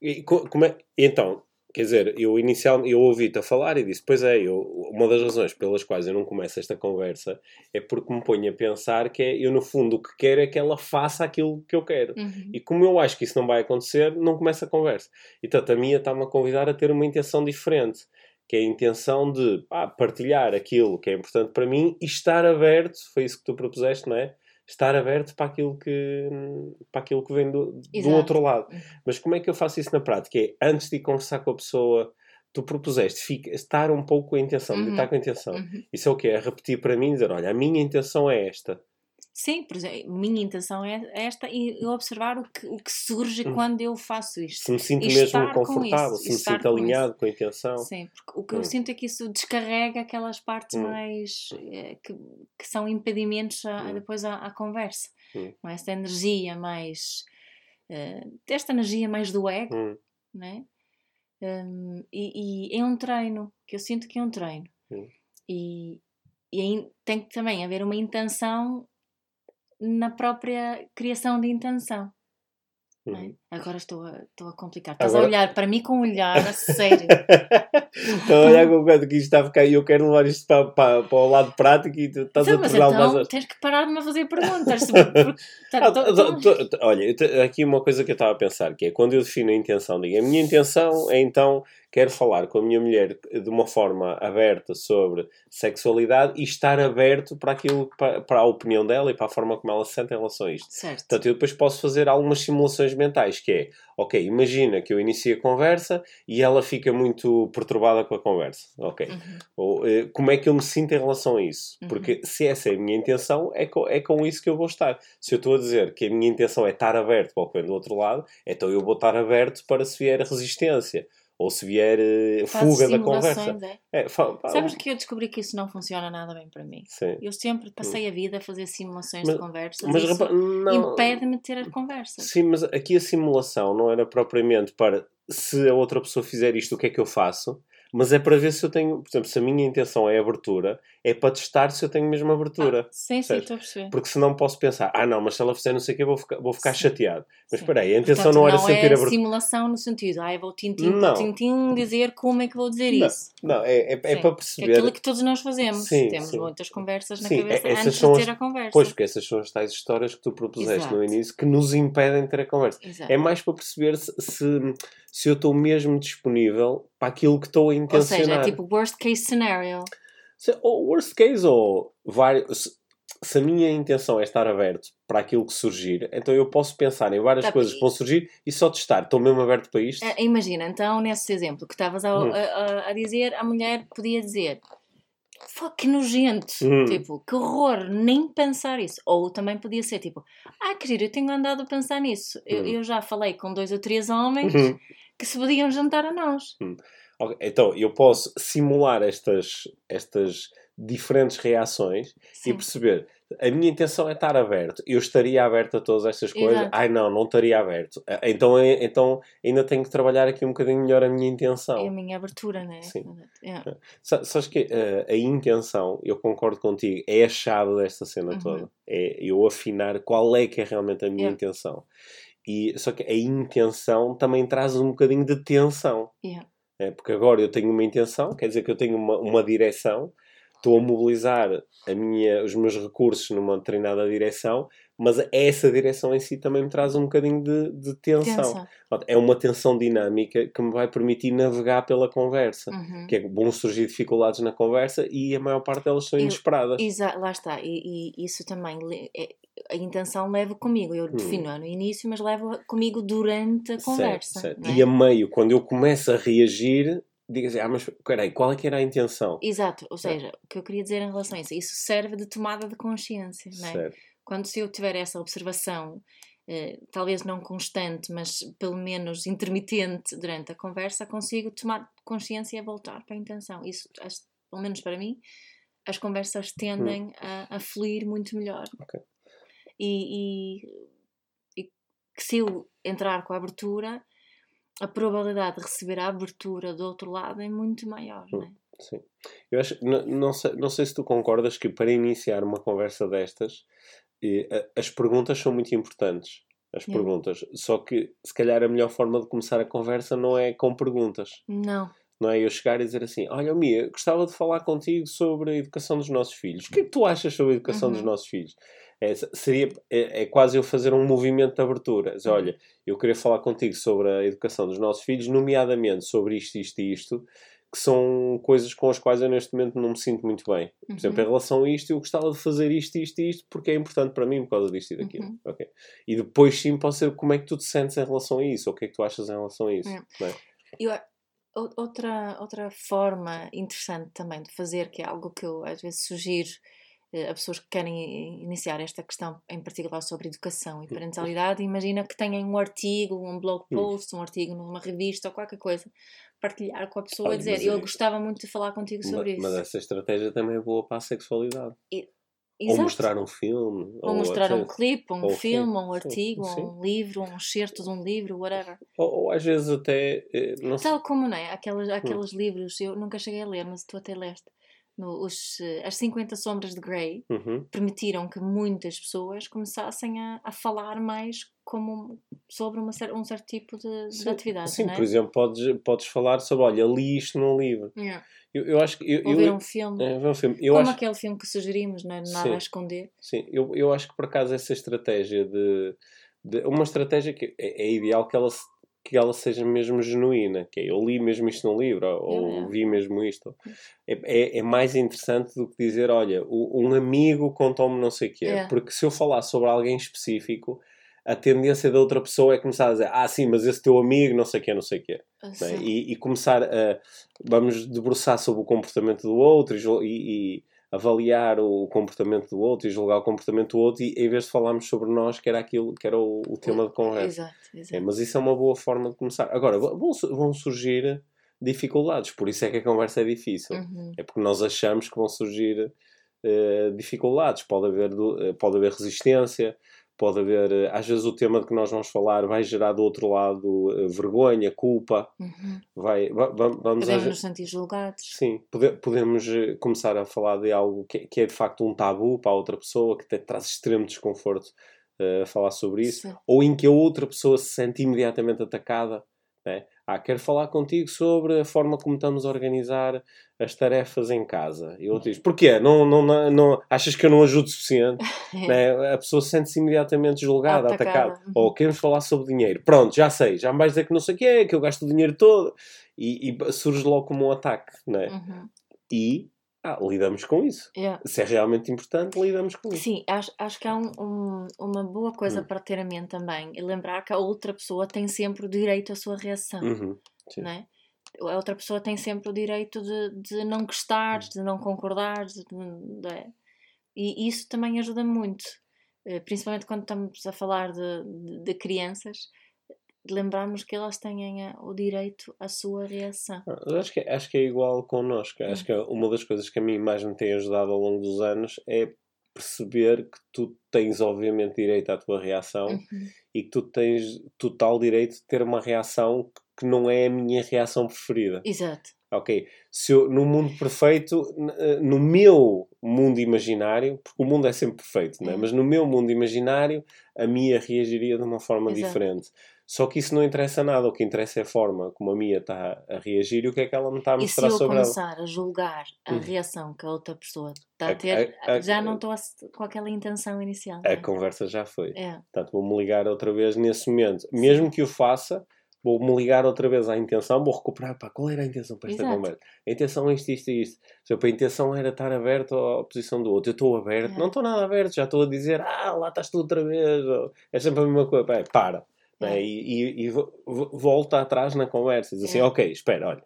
E, co- como é- então, quer dizer, eu inicialmente eu ouvi-te a falar e disse: Pois é, eu, uma das razões pelas quais eu não começo esta conversa é porque me ponho a pensar que é, eu, no fundo, o que quero é que ela faça aquilo que eu quero. Uhum. E como eu acho que isso não vai acontecer, não começa a conversa. E tanto a minha está-me a convidar a ter uma intenção diferente, que é a intenção de pá, partilhar aquilo que é importante para mim e estar aberto, foi isso que tu propuseste, não é? Estar aberto para aquilo que, para aquilo que vem do, do outro lado. Uhum. Mas como é que eu faço isso na prática? É, antes de ir conversar com a pessoa, tu propuseste fica, estar um pouco com a intenção, Uhum. meditar com a intenção. Uhum. Isso é o que é repetir para mim, dizer, olha, a minha intenção é esta. Sim, por exemplo, minha intenção é esta e observar o que, o que surge Hum. quando eu faço isto. Se me sinto E mesmo com confortável, isso, se me sinto com alinhado com a intenção. Sim, porque o que Hum. eu sinto é que isso descarrega aquelas partes Hum. mais eh, que, que são impedimentos a- Hum. depois à, à conversa. Hum. É? Esta energia mais. eh, desta energia mais do ego, Hum, né? Hum, e, e é um treino, que eu sinto que é um treino. Hum. E, e aí tem que também haver uma intenção na própria criação de intenção. Não é? hum. Agora estou a, estou a complicar. Estás Agora- a olhar para mim com um olhar a sério. Estou a olhar com o que isto está a ficar e eu quero levar isto para, para, para o lado prático e tu estás Então, a tornar então mais. tens que parar de me fazer perguntas. Olha, aqui uma coisa que eu estava a pensar, que é quando eu defino a intenção, digo, a minha intenção é então, quero falar com a minha mulher de uma forma aberta sobre sexualidade e estar aberto para aquilo, para, para a opinião dela e para a forma como ela se sente em relação a isto. Certo. Portanto, eu depois posso fazer algumas simulações mentais, que é, ok, imagina que eu inicio a conversa e ela fica muito perturbada com a conversa, ok? Uhum. Ou, eh, como é que eu me sinto em relação a isso? Uhum. Porque se essa é a minha intenção, é com, é com isso que eu vou estar. Se eu estou a dizer que a minha intenção é estar aberto para o que vem do outro lado, então eu vou estar aberto para se vier resistência ou se vier Fazes fuga da conversa. é? É, fa- fa- Sabes que eu descobri que isso não funciona nada bem para mim. Sim. Eu sempre passei a vida a fazer simulações Mas- de conversas. Mas isso não, impede-me de ter as conversas. Sim, mas aqui a simulação não era propriamente para se a outra pessoa fizer isto, o que é que eu faço? Mas é para ver se eu tenho, por exemplo, se a minha intenção é abertura, é para testar se eu tenho mesmo abertura. Ah, sim, sim, estou a perceber. Porque senão posso pensar, ah não, mas se ela fizer não sei o que, vou ficar, vou ficar Sim. chateado. Mas Sim. espera aí, a intenção Portanto, não era não sentir é abertura. simulação no sentido, ai, vou tintim tintim dizer como é que vou dizer Não, isso. Não, é, é, é para é perceber. aquilo que todos nós fazemos. Sim, Temos muitas conversas na cabeça é- antes de as- ter a conversa. Pois, porque essas são as tais histórias que tu propuseste Exato. no início que nos impedem de ter a conversa. Exato. É mais para perceber se, se, se eu estou mesmo disponível para aquilo que estou a Ou intencionar. seja, é tipo worst case scenario. Se, ou worst case, ou vários. Se, se a minha intenção é estar aberto para aquilo que surgir, então eu posso pensar em várias Tá, coisas que vão surgir e só testar. Estou mesmo aberto para isto? Ah, Imagina, então, nesse exemplo que estavas a, Hum. a- a- dizer, a mulher podia dizer Fuck, que nojento, Hum. tipo, que horror, nem pensar isso. Ou também podia ser tipo, ah, que giro, eu tenho andado a pensar nisso. Eu, Hum. eu já falei com dois ou três homens Uhum. Que se podiam jantar a nós. Ok, Então eu posso simular estas, estas diferentes reações e Sim. perceber. A minha intenção é estar aberto. Eu estaria aberto a todas estas coisas. Exato. Ai não, não estaria aberto. Ah, Então, é- então ainda tenho que trabalhar aqui um bocadinho melhor a minha intenção. É a minha abertura, né? Sim. É. Sa- Sabes que eh, a intenção, eu concordo contigo, é a chave desta cena Uhum. toda. É eu afinar qual é que é realmente a minha Yeah. intenção. E, só que a intenção também traz um bocadinho de tensão. Yeah. É, porque agora eu tenho uma intenção, quer dizer que eu tenho uma, uma direção, estou a mobilizar a minha, os meus recursos numa determinada direção, mas essa direção em si também me traz um bocadinho de, de tensão. Tensão. É uma tensão dinâmica que me vai permitir navegar pela conversa. Uhum. Que é bom surgir dificuldades na conversa e a maior parte delas são inesperadas. Exa lá está, e, e isso também, é- a intenção leva comigo, eu defino no início, mas leva comigo durante a conversa. Hum. Certo, certo. é? E a meio, quando eu começo a reagir, digo assim, ah, mas peraí, qual é que era a intenção? Exato, ou seja, o que eu queria dizer em relação a isso, isso serve de tomada de consciência, não é? Certo. Quando se eu tiver essa observação, eh, talvez não constante, mas pelo menos intermitente durante a conversa, consigo tomar consciência e voltar para a intenção. Isso, pelo menos para mim, as conversas tendem a, a fluir muito melhor. Hum. E, e- e que se eu entrar com a abertura, a probabilidade de receber a abertura do outro lado é muito maior, não é? Sim. Eu acho, não, não, sei, não sei se tu concordas que para iniciar uma conversa destas, eh, a- as perguntas são muito importantes. As Yeah. perguntas. Só que, se calhar, a melhor forma de começar a conversa não é com perguntas. Não. Não é eu chegar e dizer assim: Olha, Mia, gostava de falar contigo sobre a educação dos nossos filhos. O que é que tu achas sobre a educação dos Uhum. nossos filhos? É, seria, é, é quase eu fazer um movimento de abertura. Dizer, Uhum. Olha, eu queria falar contigo sobre a educação dos nossos filhos, nomeadamente sobre isto, isto e isto, que são coisas com as quais eu neste momento não me sinto muito bem. Por exemplo, em Uhum. relação a isto, eu gostava de fazer isto, isto e isto, porque é importante para mim por causa disto e daquilo. Uhum. Ok. E depois sim pode ser como é que tu te sentes em relação a isso, ou o que é que tu achas em relação a isso. É. é? Eu, outra, outra forma interessante também de fazer, que é algo que eu às vezes sugiro a pessoas que querem iniciar esta questão, em particular sobre educação e parentalidade, imagina que tenham um artigo, um blog Hum. post, um artigo numa revista ou qualquer coisa, partilhar com a pessoa e dizer mas eu é- gostava muito de falar contigo sobre Ma- isso. Mas essa estratégia também é boa para a sexualidade. Ou Exato. mostrar um filme. Ou mostrar um clipe, um ou filme, sim, um sim, artigo, sim. um livro, um excerto de um livro, whatever. Ou, ou às vezes até. eh, Não sei. Tal como, não é? Hum. Aqueles, aqueles livros, eu nunca cheguei a ler, mas tu até leste. No, os, eh, as 50 Sombras de Grey Uhum. permitiram que muitas pessoas começassem a, a falar mais como, sobre uma, um certo tipo de, de Sim, atividade. sim é? por exemplo, podes, podes falar sobre, olha, li isto num livro. Yeah. Eu, eu acho que. Eu, Ou eu, ver um filme. é, ver um filme. Eu como acho, aquele filme que sugerimos, não é? Nada Sim. a esconder. sim, eu, eu acho que por acaso essa estratégia de. de- uma estratégia que é, é ideal que ela, se- que ela seja mesmo genuína. Que é, eu li mesmo isto num livro, ou yeah. vi mesmo isto. É, é, é mais interessante do que dizer, olha, um amigo contou-me não sei o quê. Yeah. Porque se eu falar sobre alguém específico, a tendência da outra pessoa é começar a dizer, ah, sim, mas esse teu amigo, não sei o quê, não sei o quê. não é? E, e começar a, vamos debruçar sobre o comportamento do outro e- e avaliar o comportamento do outro e julgar o comportamento do outro, e em vez de falarmos sobre nós, que era aquilo que era o, o tema de conversa. Exato, É, exato. mas isso é uma boa forma de começar. Agora, vão, vão surgir dificuldades, por isso é que a conversa é difícil. Uhum. É porque nós achamos que vão surgir eh, dificuldades. Pode haver, do- eh, pode haver resistência, pode haver. eh, às vezes o tema de que nós vamos falar vai gerar do outro lado eh, vergonha, culpa. Uhum. Vai, va- va- vamos Podemos ve- nos sentir julgados. Sim, pode- podemos eh, começar a falar de algo que, que é de facto um tabu para a outra pessoa, que te traz extremo desconforto a falar sobre isso, Sim. ou em que a outra pessoa se sente imediatamente atacada. Né? Ah, quero falar contigo sobre a forma como estamos a organizar as tarefas em casa. E outro diz: Porquê? Não, não, não, não- achas que eu não ajudo o suficiente? né? A pessoa sente-se imediatamente julgada, Atacada. atacada. Uhum. Ou queremos falar sobre dinheiro. Pronto, já sei, já me vais dizer que não sei o que é, que eu gasto o dinheiro todo. E, e surge logo como um ataque. Né? Uhum. E ah, lidamos com isso. Yeah. Se é realmente importante, lidamos com isso. Sim, acho, acho que há um- um- uma boa coisa Hum. para ter a mente também e lembrar que a outra pessoa tem sempre o direito à sua reação, Uhum, sim. A outra pessoa tem sempre o direito de, de não gostar, Hum. de não concordar, de, de- é. e isso também ajuda muito, eh, principalmente quando estamos a falar de, crianças, lembrarmos que elas têm o direito à sua reação. Ah, eu Acho que, é- acho que é igual connosco. Acho que é uma das coisas que a mim mais me tem ajudado ao longo dos anos é perceber que tu tens, obviamente, direito à tua reação Uhum. e que tu tens total direito de ter uma reação que não é a minha reação preferida. Exato. Ok, se eu, no mundo perfeito, eh, no meu mundo imaginário, porque o mundo é sempre perfeito, não é? É. mas no meu mundo imaginário a Mia reagiria de uma forma Exato. diferente. Só que isso não interessa nada, o que interessa é a forma como a Mia está a reagir e o que é que ela me está a E se mostrar eu sobre ela. começar a julgar a Hum. reação que a outra pessoa está A- ter, a- a- já não estou a- com aquela intenção inicial. A é? conversa já foi. É, Portanto, vou-me ligar outra vez nesse momento. Mesmo que o faça, vou-me ligar outra vez à intenção, vou recuperar, pá, qual era a intenção para esta Exato. conversa? A intenção é isto, isto e isto. A intenção era estar aberto à posição do outro. Eu estou aberto, É. não estou nada aberto, já estou a dizer, ah, lá estás tu outra vez. ou, É sempre a mesma coisa. Pá, para. não é? É. E, e- e vo- vo- volta atrás na conversa. Diz assim, É. ok, espera, olha.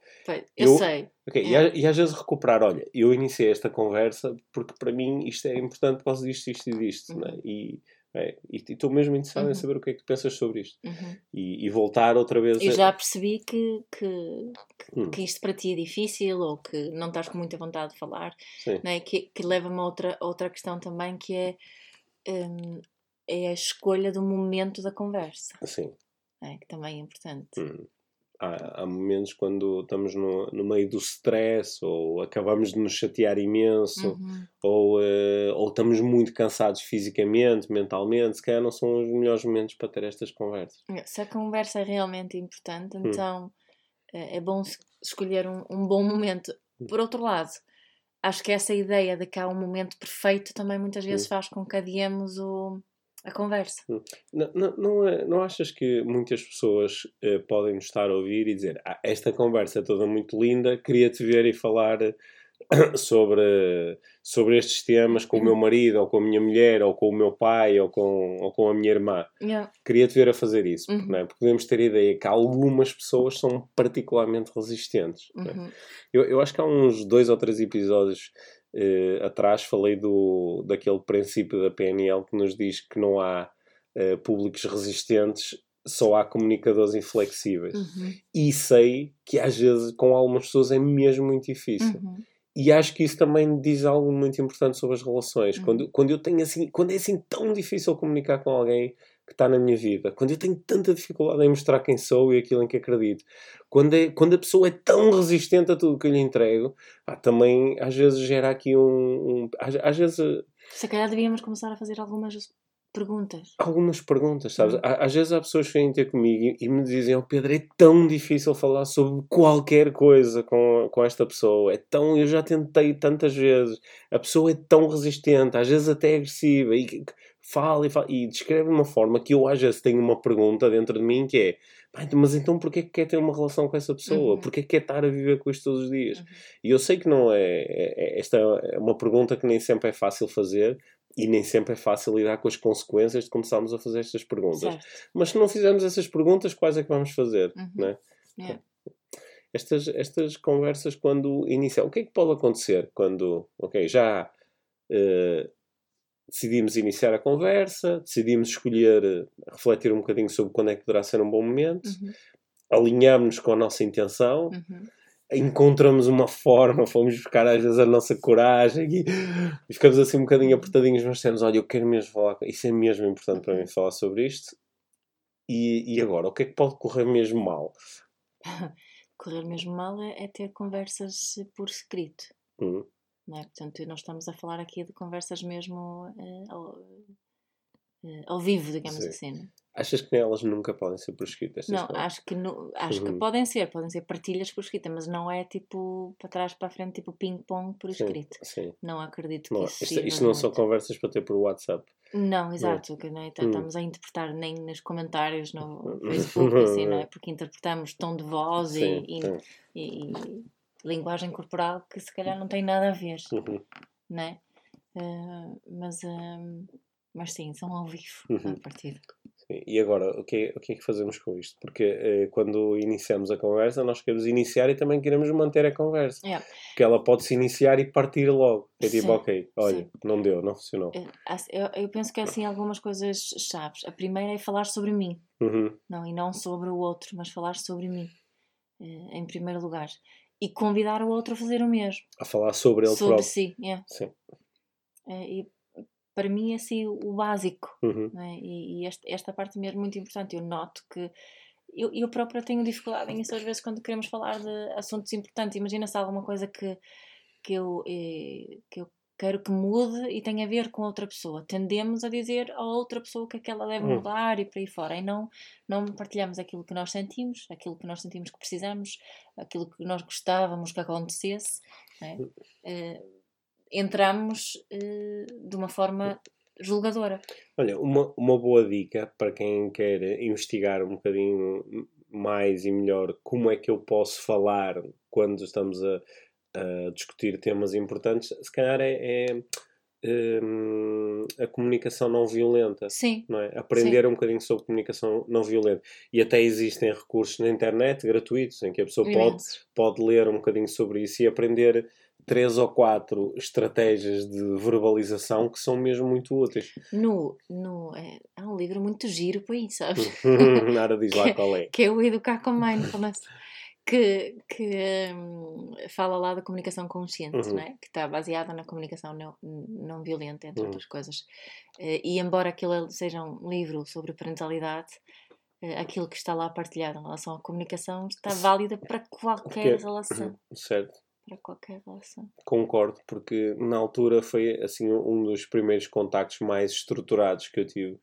eu, Eu- sei. ok, E, É. a- e às vezes recuperar, olha, eu iniciei esta conversa porque para mim isto é importante por causa disto, isto e disto. não é? Uhum. E é, e estou mesmo interessado em Uhum. saber o que é que pensas sobre isto Uhum. e, e voltar outra vez Eu a- já percebi que, que, Hum. que isto para ti é difícil ou que não estás com muita vontade de falar, Sim. né? que, que leva-me a outra, outra questão também que é, hum, é a escolha do momento da conversa, Assim, né? que também é importante. Hum. há, há momentos quando estamos no, no meio do stress ou acabamos de nos chatear imenso Uhum. ou, eh, ou estamos muito cansados fisicamente, mentalmente, se calhar não são os melhores momentos para ter estas conversas. Se a conversa é realmente importante, Hum. então eh, é bom es- escolher um, um bom momento. Hum. Por outro lado, acho que essa ideia de que há um momento perfeito também muitas vezes Hum. faz com que adiemos o, a conversa. Não, não, não, é- não achas que muitas pessoas eh, podem nos estar a ouvir e dizer ah, esta conversa é toda muito linda, queria-te ver e falar eh, sobre, sobre estes temas com o meu marido, ou com a minha mulher, ou com o meu pai, ou com, ou com a minha irmã. Yeah. Queria-te ver a fazer isso, Uhum. não é? porque podemos ter a ideia que algumas pessoas são particularmente resistentes. é? Uhum. Eu, eu acho que há uns dois ou três episódios eh, atrás falei do, daquele princípio da PNL que nos diz que não há eh, públicos resistentes, só há comunicadores inflexíveis. Uhum. E sei que às vezes com algumas pessoas é mesmo muito difícil. Uhum. E acho que isso também diz algo muito importante sobre as relações. Uhum. Quando, quando eu tenho assim, quando é assim tão difícil comunicar com alguém que está na minha vida, quando eu tenho tanta dificuldade em mostrar quem sou e aquilo em que acredito, quando, é, quando a pessoa é tão resistente a tudo que eu lhe entrego, pá, também às vezes gera aqui um. um às, às vezes Se calhar devíamos começar a fazer algumas perguntas. algumas perguntas, sabes? Há- Às vezes há pessoas que vêm ter comigo e, e me dizem: oh, Pedro, é tão difícil falar sobre qualquer coisa com, com esta pessoa. É tão. Eu já tentei tantas vezes. A pessoa é tão resistente, às vezes até agressiva, e fala e fala e descreve de uma forma que eu às vezes tenho uma pergunta dentro de mim que é. "Pá, então, Mas então porquê que quer ter uma relação com essa pessoa? Uhum. Porquê que quer estar a viver com isto todos os dias? Uhum. E eu sei que não é, é- é- Esta é uma pergunta que nem sempre é fácil fazer e nem sempre é fácil lidar com as consequências de começarmos a fazer estas perguntas. Certo. Mas se não fizermos essas perguntas, quais é que vamos fazer? Uhum. Não é? Yeah. Estas, estas conversas, quando iniciam, o que é que pode acontecer quando, ok, já eh, decidimos iniciar a conversa, decidimos escolher, eh, refletir um bocadinho sobre quando é que poderá ser um bom momento, Uhum. alinhamos com a nossa intenção, Uhum. encontramos uma forma, fomos buscar às vezes a nossa coragem e, e ficamos assim um bocadinho apertadinhos, mas temos, olha, eu quero mesmo falar, isso é mesmo importante para mim falar sobre isto. E, e agora, o que é que pode correr mesmo mal? Correr mesmo mal é, é ter conversas por escrito. Hum, Não é? Portanto, nós estamos a falar aqui de conversas mesmo eh, ao, eh, ao vivo, digamos Sim. assim. não é? Achas que nelas nunca podem ser por escrito estas Não, coisas? acho que, no- acho que Uhum. podem ser, podem ser partilhas por escrita, mas não é tipo para trás para a frente, tipo ping-pong por Sim, escrito. sim. Não acredito Não, que isso isto, isto não são muito. conversas para ter por WhatsApp. Não, exato, que não é? Então, Hum. estamos a interpretar nem nos comentários no. Facebook, assim, não é? Porque interpretamos tom de voz Sim, e, sim. e- e linguagem corporal que se calhar não tem nada a ver, Uhum, não é? Ah, mas, ah, mas sim, são ao vivo Uhum. a partida. sim. E agora, o que, é, o que é que fazemos com isto? Porque eh, quando iniciamos a conversa, nós queremos iniciar e também queremos manter a conversa. Yeah. Porque ela pode se iniciar e partir logo. É tipo, Sim, ok, olha, sim. não deu, não funcionou. Eu, eu penso que há assim algumas coisas chaves. A primeira é falar sobre mim, Uhum, não, e não sobre o outro, mas falar sobre mim, em primeiro lugar. E convidar o outro a fazer o mesmo, A falar sobre ele sobre próprio. si. yeah. Sim. Eh, E para mim é assim o básico. Uhum, é? E, e este- esta parte mesmo é muito importante. Eu noto que eu, eu própria tenho dificuldade em isso às vezes quando queremos falar de assuntos importantes. Imagina se há alguma coisa que, que, eu, eh, que eu quero que mude e tem a ver com outra pessoa. Tendemos a dizer a outra pessoa o que é que ela deve Hum. mudar e por aí fora. E não, não partilhamos aquilo que nós sentimos, aquilo que nós sentimos que precisamos, aquilo que nós gostávamos que acontecesse. é? Eh, entramos eh, de uma forma julgadora. Olha, uma, uma boa dica para quem quer investigar um bocadinho mais e melhor como é que eu posso falar quando estamos a, a discutir temas importantes, se calhar é, é, hum, a comunicação não violenta. Sim, Não é? Aprender um bocadinho sobre comunicação não violenta. E até existem recursos na internet gratuitos em que a pessoa pode, imensos. pode ler um bocadinho sobre isso e aprender três ou quatro estratégias de verbalização que são mesmo muito úteis. No, no, é, há um livro muito giro para isso, sabes? Nada diz lá qual é. que é o Educar com Mindfulness, que, que hum, fala lá da comunicação consciente, Uhum. não é? que está baseada na comunicação não, não violenta, entre Uhum. outras coisas. Eh, E embora aquilo seja um livro sobre parentalidade, eh, aquilo que está lá partilhado em relação à comunicação está válida para qualquer Porque- relação. Certo. Para qualquer relação. Concordo, porque na altura foi assim um dos primeiros contactos mais estruturados que eu tive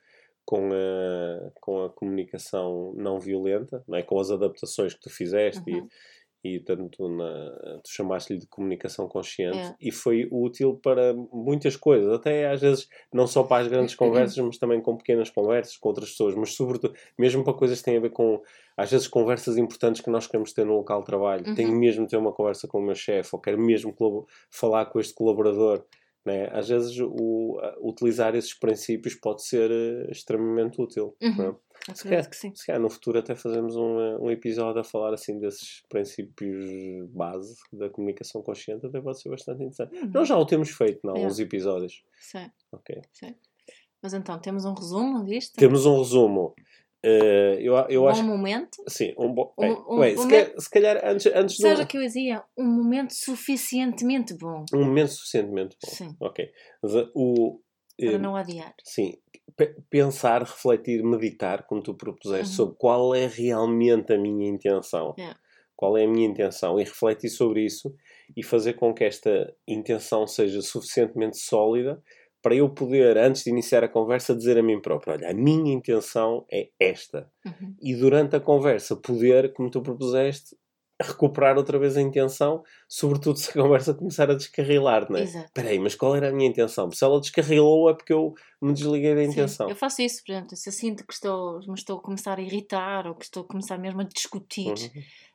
com a, com a comunicação não violenta, não é? com as adaptações que tu fizeste Uhum. e, e tanto na, tu chamaste-lhe de comunicação consciente É. e foi útil para muitas coisas, até às vezes não só para as grandes conversas, mas também com pequenas conversas com outras pessoas, mas sobretudo mesmo para coisas que têm a ver com às vezes conversas importantes que nós queremos ter no local de trabalho. Uhum. Tenho mesmo de ter uma conversa com o meu chefe, ou quero mesmo falar com este colaborador. Né? Às vezes o, utilizar esses princípios pode ser eh, extremamente útil. Uhum. é? Acredito que sim. Se calhar no futuro até fazemos um, eh, um episódio a falar assim desses princípios base da comunicação consciente, até pode ser bastante interessante. Uhum. Nós já o temos feito em É. alguns episódios. Sim, Ok. sim. Mas então, temos um resumo disto? Temos um resumo. Eh, eu eu um acho bom momento? Sim, um bom. Um- bem, um bem, se, momento- calhar, se calhar antes, antes do. Sabes o que eu dizia? Um momento suficientemente bom. Um momento suficientemente bom. Sim. Ok. Uh, o, Para eh, não adiar. Sim. Pe- Pensar, refletir, meditar, como tu propuseste, Uhum. sobre qual é realmente a minha intenção. É. Qual é a minha intenção? E refletir sobre isso e fazer com que esta intenção seja suficientemente sólida para eu poder, antes de iniciar a conversa, dizer a mim próprio: olha, a minha intenção é esta. Uhum. E durante a conversa, poder, como tu propuseste, recuperar outra vez a intenção, sobretudo se a conversa começar a descarrilar, não é? Exato. Espera aí, mas qual era a minha intenção? Se ela descarrilou é porque eu me desliguei da Sim, intenção. eu faço isso, por exemplo, se eu sinto que estou, me estou a começar a irritar ou que estou a começar mesmo a discutir,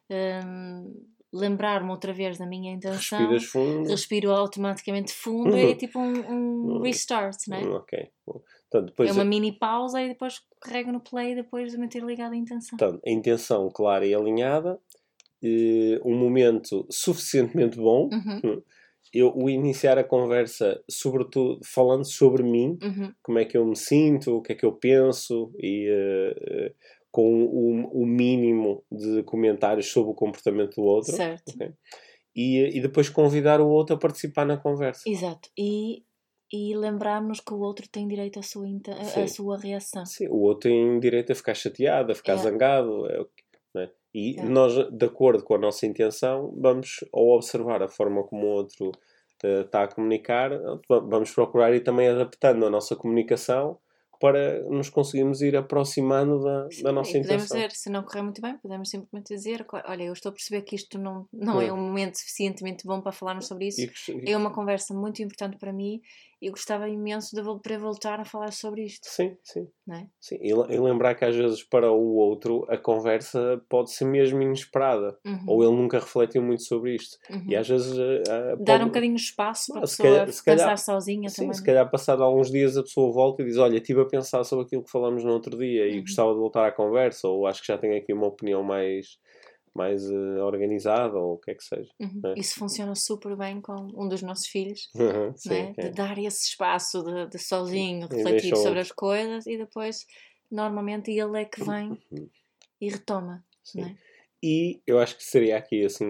Uhum. hum, lembrar-me outra vez da minha intenção, Respiras fundo. respiro automaticamente fundo Uhum. e é tipo um, um Uhum. restart, não é? Hum, Ok. Portanto, depois, é uma mini pausa e depois carrego no play depois de me ter ligado a intenção. portanto, a intenção clara e alinhada, um momento suficientemente bom, Uhum, eu o iniciar a conversa, sobretudo falando sobre mim, uhum, como é que eu me sinto, o que é que eu penso e eh, com o, o mínimo de comentários sobre o comportamento do outro. certo. ok? E, e depois convidar o outro a participar na conversa. Exato. E, e lembrarmos que o outro tem direito à sua, a- à sua reação. Sim, o outro tem direito a ficar chateado, a ficar É. zangado. é é? E É. nós, de acordo com a nossa intenção, vamos, ao observar a forma como o outro eh, está a comunicar, va- vamos procurar ir também adaptando a nossa comunicação para nos conseguirmos ir aproximando da, Sim, da nossa e podemos intenção. dizer, se não correr muito bem, podemos simplesmente dizer: olha, eu estou a perceber que isto não, não é Hum. um momento suficientemente bom para falarmos sobre isso. E gost- É uma conversa muito importante para mim e gostava imenso de para voltar a falar sobre isto. Sim, sim. Não é? sim. E, e lembrar que às vezes para o outro a conversa pode ser mesmo inesperada. Uhum, Ou ele nunca refletiu muito sobre isto. uhum. E às vezes. eh, eh, Dar pode- um bocadinho de espaço para a Ah, pessoa calhar- se calhar- pensar sozinha Sim, também. se calhar passado alguns dias a pessoa volta e diz Olha, estive a pensar sobre aquilo que falamos no outro dia e Uhum. gostava de voltar à conversa ou acho que já tenho aqui uma opinião mais, mais eh, organizada ou o que é que seja. Uhum. É. Isso funciona super bem com um dos nossos filhos. Sim, não é? De dar esse espaço de, de sozinho E refletir sobre as coisas e depois normalmente ele é que vem e retoma. Sim. Não é? E eu acho que seria aqui assim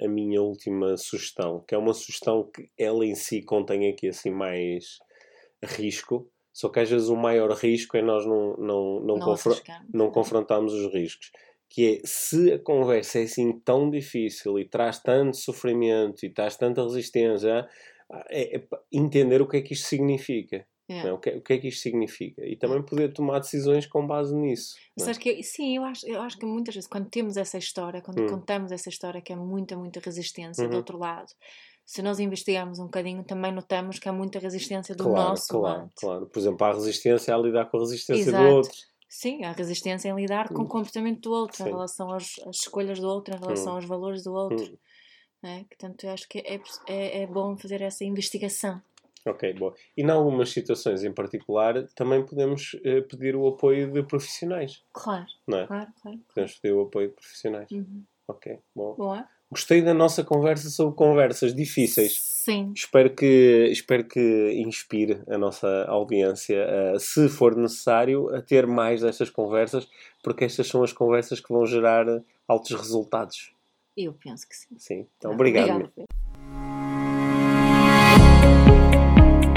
a, a minha última sugestão, que é uma sugestão que ela em si contém aqui assim mais risco, só que às vezes o maior risco é nós não, não, não, Não confro- não é? confrontarmos os riscos. Que é, se a conversa é assim tão difícil e traz tanto sofrimento e traz tanta resistência, é, é entender o que é que isto significa. Yeah. É, o, que, o, que, é que isto significa? E também poder tomar decisões com base nisso. Mas que, sim, eu acho, eu acho que muitas vezes, quando temos essa história, quando hum. contamos essa história, que é muita, muita resistência uhum. do outro lado, se nós investigarmos um bocadinho, também notamos que há muita resistência do claro, nosso claro, lado. Claro, por exemplo, há resistência a lidar com a resistência Exato. do outro. Sim, há resistência em lidar com o hum. comportamento do outro, Sim. em relação às, às, escolhas do outro, em relação hum. aos valores do outro. Hum. É? Portanto, eu acho que é, é, é bom fazer essa investigação. Ok, bom. E em algumas situações em particular também podemos uh, pedir o apoio de profissionais. Claro. Não é? Claro, claro. Podemos pedir o apoio de profissionais. Uhum. Ok, bom. Boa. Gostei da nossa conversa sobre conversas difíceis. Sim. Espero que, espero que inspire a nossa audiência, uh, se for necessário, a ter mais destas conversas, porque estas são as conversas que vão gerar altos resultados. Eu penso que sim. Sim. Então, obrigado. obrigado.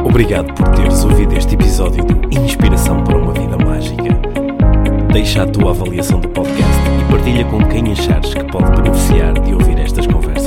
Obrigado por teres ouvido este episódio de Inspiração para uma Vida Mágica. Deixa a tua avaliação do podcast e partilha com quem achares que pode beneficiar de ouvir estas conversas